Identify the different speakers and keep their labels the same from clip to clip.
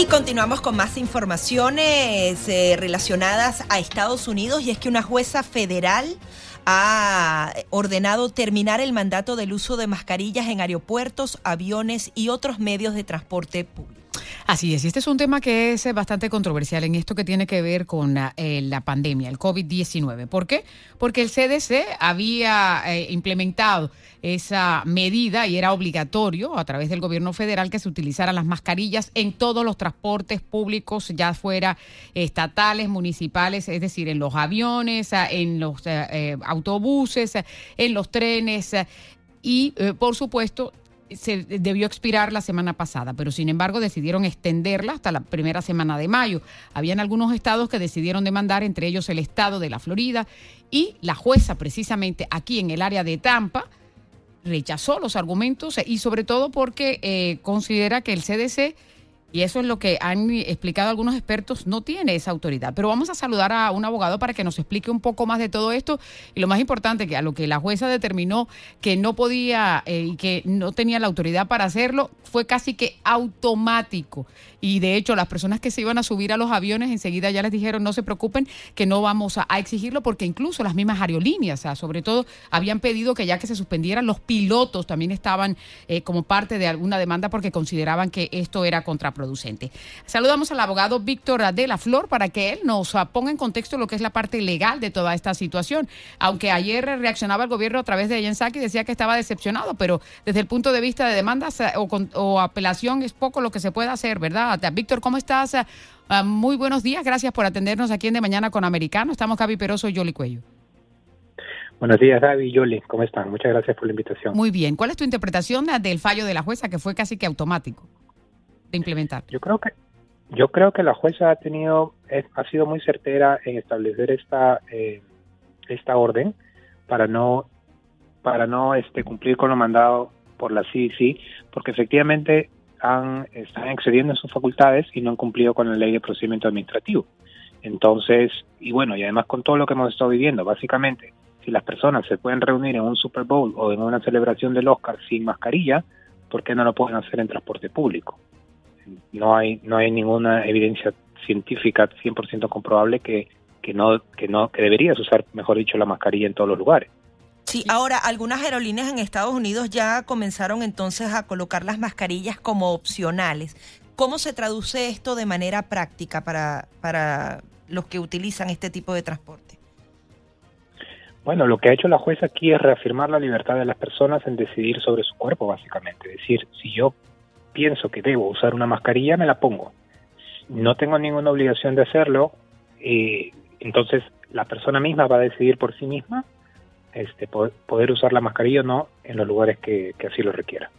Speaker 1: Y continuamos con más informaciones eh, relacionadas a Estados Unidos y es que una jueza federal ha ordenado terminar el mandato del uso de mascarillas en aeropuertos, aviones y otros medios de transporte público.
Speaker 2: Así es, y este es un tema que es eh, bastante controversial en esto que tiene que ver con la, eh, la pandemia, el COVID-19. ¿Por qué? Porque el CDC había implementado esa medida y era obligatorio a través del gobierno federal que se utilizaran las mascarillas en todos los transportes públicos, ya fuera estatales, municipales, es decir, en los aviones, en los autobuses, en los trenes y, por supuesto, se debió expirar la semana pasada, pero sin embargo decidieron extenderla hasta la primera semana de mayo. Habían algunos estados que decidieron demandar, entre ellos el estado de la Florida, y la jueza precisamente aquí en el área de Tampa rechazó los argumentos y sobre todo porque eh, considera que el CDC y eso es lo que han explicado algunos expertos, no tiene esa autoridad. Pero vamos a saludar a un abogado para que nos explique un poco más de todo esto y lo más importante, que a lo que la jueza determinó que no podía eh, y que no tenía la autoridad para hacerlo, fue casi que automático. Y de hecho, las personas que se iban a subir a los aviones enseguida ya les dijeron, no se preocupen, que no vamos a, exigirlo, porque incluso las mismas aerolíneas, sobre todo, habían pedido que ya que se suspendieran, los pilotos también estaban eh, como parte de alguna demanda porque consideraban que esto era contraproducente producente. Saludamos al abogado Víctor de la Flor para que él nos ponga en contexto lo que es la parte legal de toda esta situación. Aunque ayer reaccionaba el gobierno a través de Yensaki y decía que estaba decepcionado, pero desde el punto de vista de demandas eh, o, apelación es poco lo que se puede hacer, ¿verdad? Víctor, ¿cómo estás? Ah, muy buenos días, gracias por atendernos aquí en De Mañana con Americano. Estamos Gaby Peroso y Yoli Cuello.
Speaker 3: Buenos días, Gaby y Yoli. ¿Cómo están? Muchas gracias por la invitación.
Speaker 2: Muy bien. ¿Cuál es tu interpretación del fallo de la jueza que fue casi que automático? De implementar?
Speaker 3: Yo creo que yo creo que la jueza ha tenido ha sido muy certera en establecer esta eh, esta orden para no para no este cumplir con lo mandado por la CDC porque efectivamente han están excediendo sus facultades y no han cumplido con la ley de procedimiento administrativo. Entonces, y bueno, y además con todo lo que hemos estado viviendo, básicamente, si las personas se pueden reunir en un Super Bowl o en una celebración del Oscar sin mascarilla, ¿por qué no lo pueden hacer en transporte público? No hay no hay ninguna evidencia científica 100% comprobable que que no que no que deberías usar mejor dicho la mascarilla en todos los lugares.
Speaker 1: Sí, ahora algunas aerolíneas en Estados Unidos ya comenzaron entonces a colocar las mascarillas como opcionales. ¿Cómo se traduce esto de manera práctica para para los que utilizan este tipo de transporte?
Speaker 3: Bueno, lo que ha hecho la jueza aquí es reafirmar la libertad de las personas en decidir sobre su cuerpo, básicamente. Es decir, si yo pienso que debo usar una mascarilla, me la pongo. No tengo ninguna obligación de hacerlo, entonces la persona misma va a decidir por sí misma este, poder, usar la mascarilla o no en los lugares que, que así lo requiera.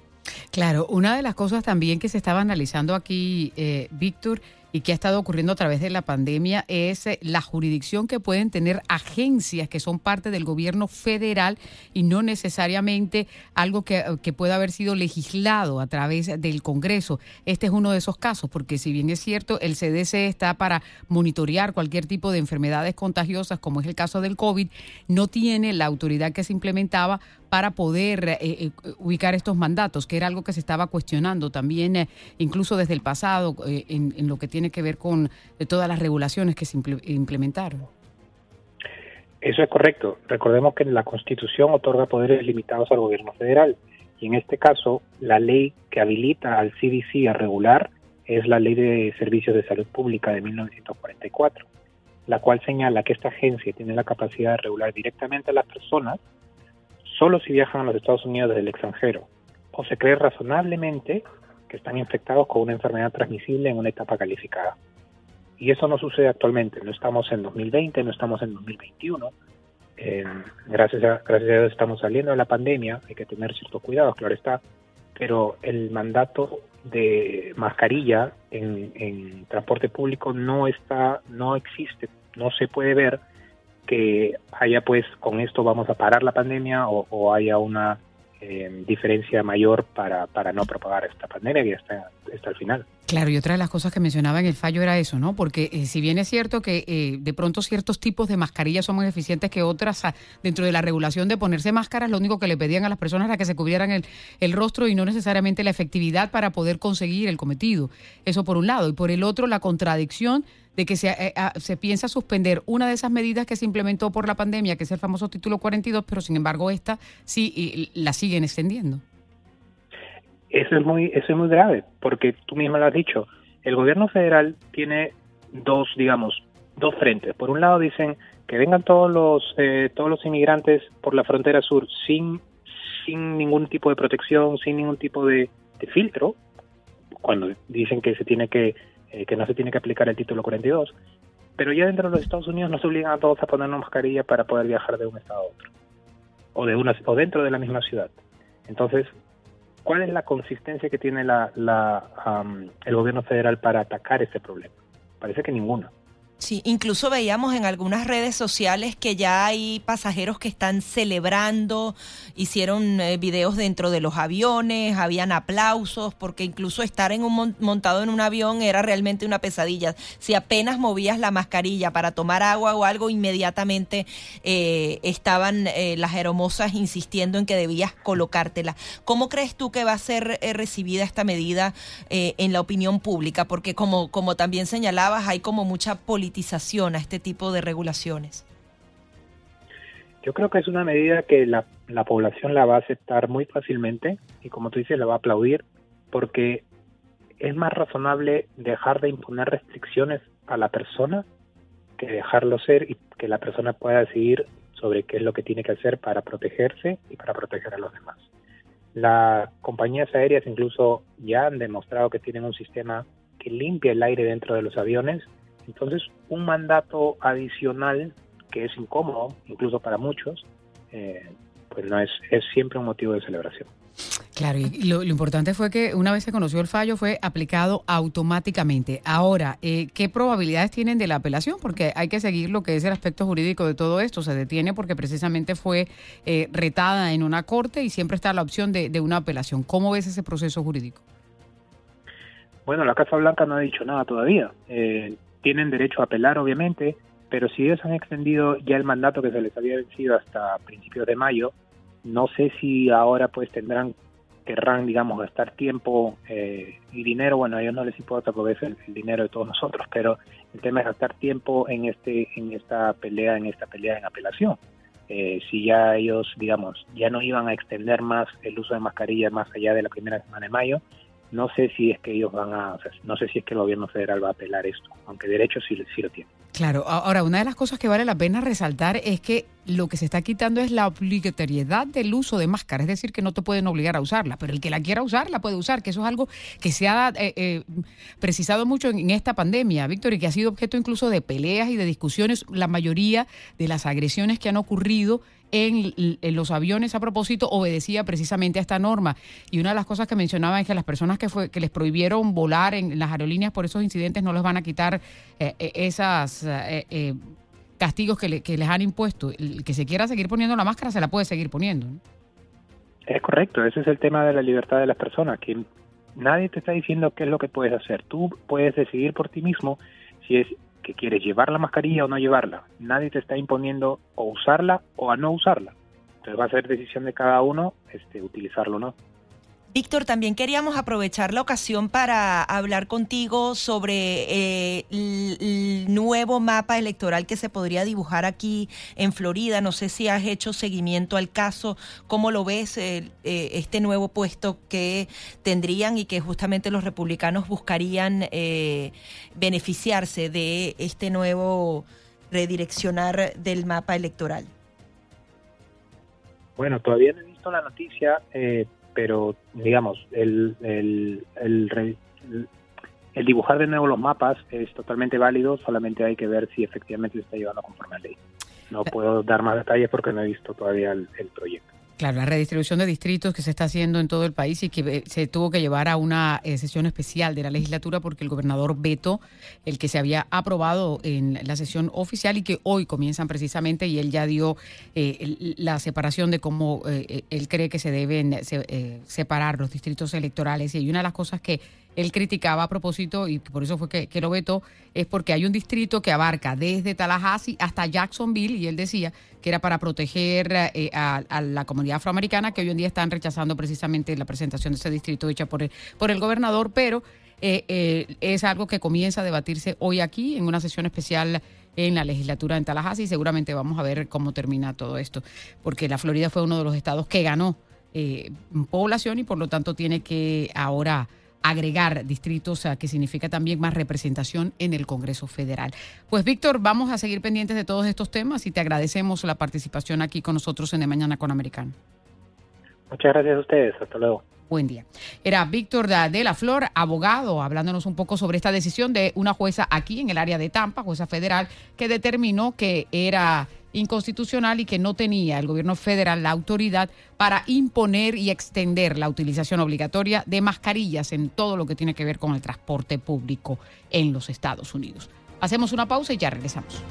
Speaker 2: Claro, una de las cosas también que se estaba analizando aquí, eh, Víctor, y que ha estado ocurriendo a través de la pandemia es eh, la jurisdicción que pueden tener agencias que son parte del gobierno federal y no necesariamente algo que, que, pueda haber sido legislado a través del Congreso. Este es uno de esos casos, porque si bien es cierto, el CDC está para monitorear cualquier tipo de enfermedades contagiosas, como es el caso del COVID, no tiene la autoridad que se implementaba para poder eh, eh, ubicar estos mandatos, que era algo que se estaba cuestionando también, eh, incluso desde el pasado, en, lo que tiene que ver con todas las regulaciones que se implementaron.
Speaker 3: Eso es correcto. Recordemos que la Constitución otorga poderes limitados al gobierno federal y en este caso la ley que habilita al CDC a regular es la Ley de Servicios de Salud Pública de 1944, la cual señala que esta agencia tiene la capacidad de regular directamente a las personas solo si viajan a los Estados Unidos desde el extranjero o se cree razonablemente que están infectados con una enfermedad transmisible en una etapa calificada. Y eso no sucede actualmente. No estamos en 2020, no estamos en 2021. Eh, gracias, a, gracias a Dios estamos saliendo de la pandemia. Hay que tener ciertos cuidados, claro está. Pero el mandato de mascarilla en, en transporte público no está, no existe, no se puede ver que haya pues con esto vamos a parar la pandemia o, haya una eh, diferencia mayor para, para no propagar esta pandemia que está al final.
Speaker 2: Claro, y otra de las cosas que mencionaba en el fallo era eso, ¿no? Porque eh, si bien es cierto que eh, de pronto ciertos tipos de mascarillas son más eficientes que otras, ah, dentro de la regulación de ponerse máscaras, lo único que le pedían a las personas era que se cubrieran el, el rostro y no necesariamente la efectividad para poder conseguir el cometido. Eso por un lado. Y por el otro, la contradicción de que se, eh, ah, se piensa suspender una de esas medidas que se implementó por la pandemia, que es el famoso título 42, pero sin embargo esta sí y, la siguen extendiendo.
Speaker 3: Eso es muy eso es muy grave, porque tú mismo lo has dicho, el gobierno federal tiene dos, digamos, dos frentes. Por un lado dicen que vengan todos los eh, todos los inmigrantes por la frontera sur sin sin ningún tipo de protección, sin ningún tipo de, filtro, cuando dicen que se tiene que eh, que no se tiene que aplicar el título 42, pero ya dentro de los Estados Unidos nos obligan a todos a poner una mascarilla para poder viajar de un estado a otro, o, de una, o dentro de la misma ciudad. Entonces, ¿cuál es la consistencia que tiene la, la, el gobierno federal para atacar ese problema? Parece que ninguna.
Speaker 1: Sí, incluso veíamos en algunas redes sociales que ya hay pasajeros que están celebrando, hicieron eh, videos dentro de los aviones, habían aplausos, porque incluso estar en un montado en un avión era realmente una pesadilla. Si apenas movías la mascarilla para tomar agua o algo, inmediatamente eh, estaban eh, las hermosas insistiendo en que debías colocártela. ¿Cómo crees tú que va a ser recibida esta medida en la opinión pública? Porque como, como también señalabas, hay como mucha política a este tipo de regulaciones?
Speaker 3: Yo creo que es una medida que la, la población la va a aceptar muy fácilmente y como tú dices, la va a aplaudir porque es más razonable dejar de imponer restricciones a la persona que dejarlo ser y que la persona pueda decidir sobre qué es lo que tiene que hacer para protegerse y para proteger a los demás. Las compañías aéreas incluso ya han demostrado que tienen un sistema que limpia el aire dentro de los aviones entonces, un mandato adicional que es incómodo, incluso para muchos, eh, pues no es, es siempre un motivo de celebración.
Speaker 2: Claro, y lo, importante fue que una vez se conoció el fallo fue aplicado automáticamente. Ahora, eh, ¿qué probabilidades tienen de la apelación? Porque hay que seguir lo que es el aspecto jurídico de todo esto. Se detiene porque precisamente fue eh, retada en una corte y siempre está la opción de, de una apelación. ¿Cómo ves ese proceso jurídico?
Speaker 3: Bueno, la Casa Blanca no ha dicho nada todavía. Eh, tienen derecho a apelar, obviamente, pero si ellos han extendido ya el mandato que se les había vencido hasta principios de mayo, no sé si ahora pues tendrán, querrán, digamos, gastar tiempo eh, y dinero, bueno, a ellos no les importa porque es el, dinero de todos nosotros, pero el tema es gastar tiempo en este, en esta pelea, en esta pelea en apelación. Eh, si ya ellos, digamos, ya no iban a extender más el uso de mascarillas más allá de la primera semana de mayo, no sé si es que ellos van a, no sé si es que el gobierno federal va a apelar esto, aunque derecho sí, sí lo tiene.
Speaker 2: Claro, ahora una de las cosas que vale la pena resaltar es que lo que se está quitando es la obligatoriedad del uso de máscara, es decir, que no te pueden obligar a usarla, pero el que la quiera usar la puede usar, que eso es algo que se ha eh, eh, precisado mucho en, esta pandemia, Víctor, y que ha sido objeto incluso de peleas y de discusiones, la mayoría de las agresiones que han ocurrido en, los aviones a propósito obedecía precisamente a esta norma. Y una de las cosas que mencionaba es que las personas que, fue, que les prohibieron volar en las aerolíneas por esos incidentes no les van a quitar eh, esas castigos que, les han impuesto. El que se quiera seguir poniendo la máscara se la puede seguir poniendo.
Speaker 3: Es correcto, ese es el tema de la libertad de las personas, que nadie te está diciendo qué es lo que puedes hacer. Tú puedes decidir por ti mismo si es que quieres llevar la mascarilla o no llevarla. Nadie te está imponiendo o usarla o a no usarla. Entonces va a ser decisión de cada uno este, utilizarlo o no.
Speaker 1: Víctor, también queríamos aprovechar la ocasión para hablar contigo sobre eh, el, nuevo mapa electoral que se podría dibujar aquí en Florida. No sé si has hecho seguimiento al caso, cómo lo ves eh, eh, este nuevo puesto que tendrían y que justamente los republicanos buscarían beneficiarse de este nuevo redireccionar del mapa electoral.
Speaker 3: Bueno, todavía no he visto la noticia pero digamos, el, el, el, el, dibujar de nuevo los mapas es totalmente válido, solamente hay que ver si efectivamente se está llevando conforme a ley. No puedo dar más detalles porque no he visto todavía el proyecto.
Speaker 2: Claro, la redistribución de distritos que se está haciendo en todo el país y que eh, se tuvo que llevar a una eh, sesión especial de la legislatura porque el gobernador veto el que se había aprobado en la sesión oficial y que hoy comienzan precisamente y él ya dio eh, la separación de cómo él cree que se deben separar los distritos electorales. Y una de las cosas que él criticaba a propósito, y por eso fue que, lo vetó, es porque hay un distrito que abarca desde Tallahassee hasta Jacksonville, y él decía que era para proteger eh, a, la comunidad afroamericana, que hoy en día están rechazando precisamente la presentación de ese distrito hecha por el, por el gobernador, pero eh, eh, es algo que comienza a debatirse hoy aquí en una sesión especial en la legislatura en Tallahassee y seguramente vamos a ver cómo termina todo esto, porque la Florida fue uno de los estados que ganó población y por lo tanto tiene que ahora agregar distritos, que significa también más representación en el Congreso Federal. Pues Víctor, vamos a seguir pendientes de todos estos temas y te agradecemos la participación aquí con nosotros en De Mañana con Americano.
Speaker 3: Muchas gracias a ustedes, hasta luego.
Speaker 2: Buen día. Era Víctor de la Flor, abogado, hablándonos un poco sobre esta decisión de una jueza aquí en el área de Tampa, jueza federal, que determinó que era inconstitucional y que no tenía el gobierno federal la autoridad para imponer y extender la utilización obligatoria de mascarillas en todo lo que tiene que ver con el transporte público en los Estados Unidos. Hacemos una pausa y ya regresamos.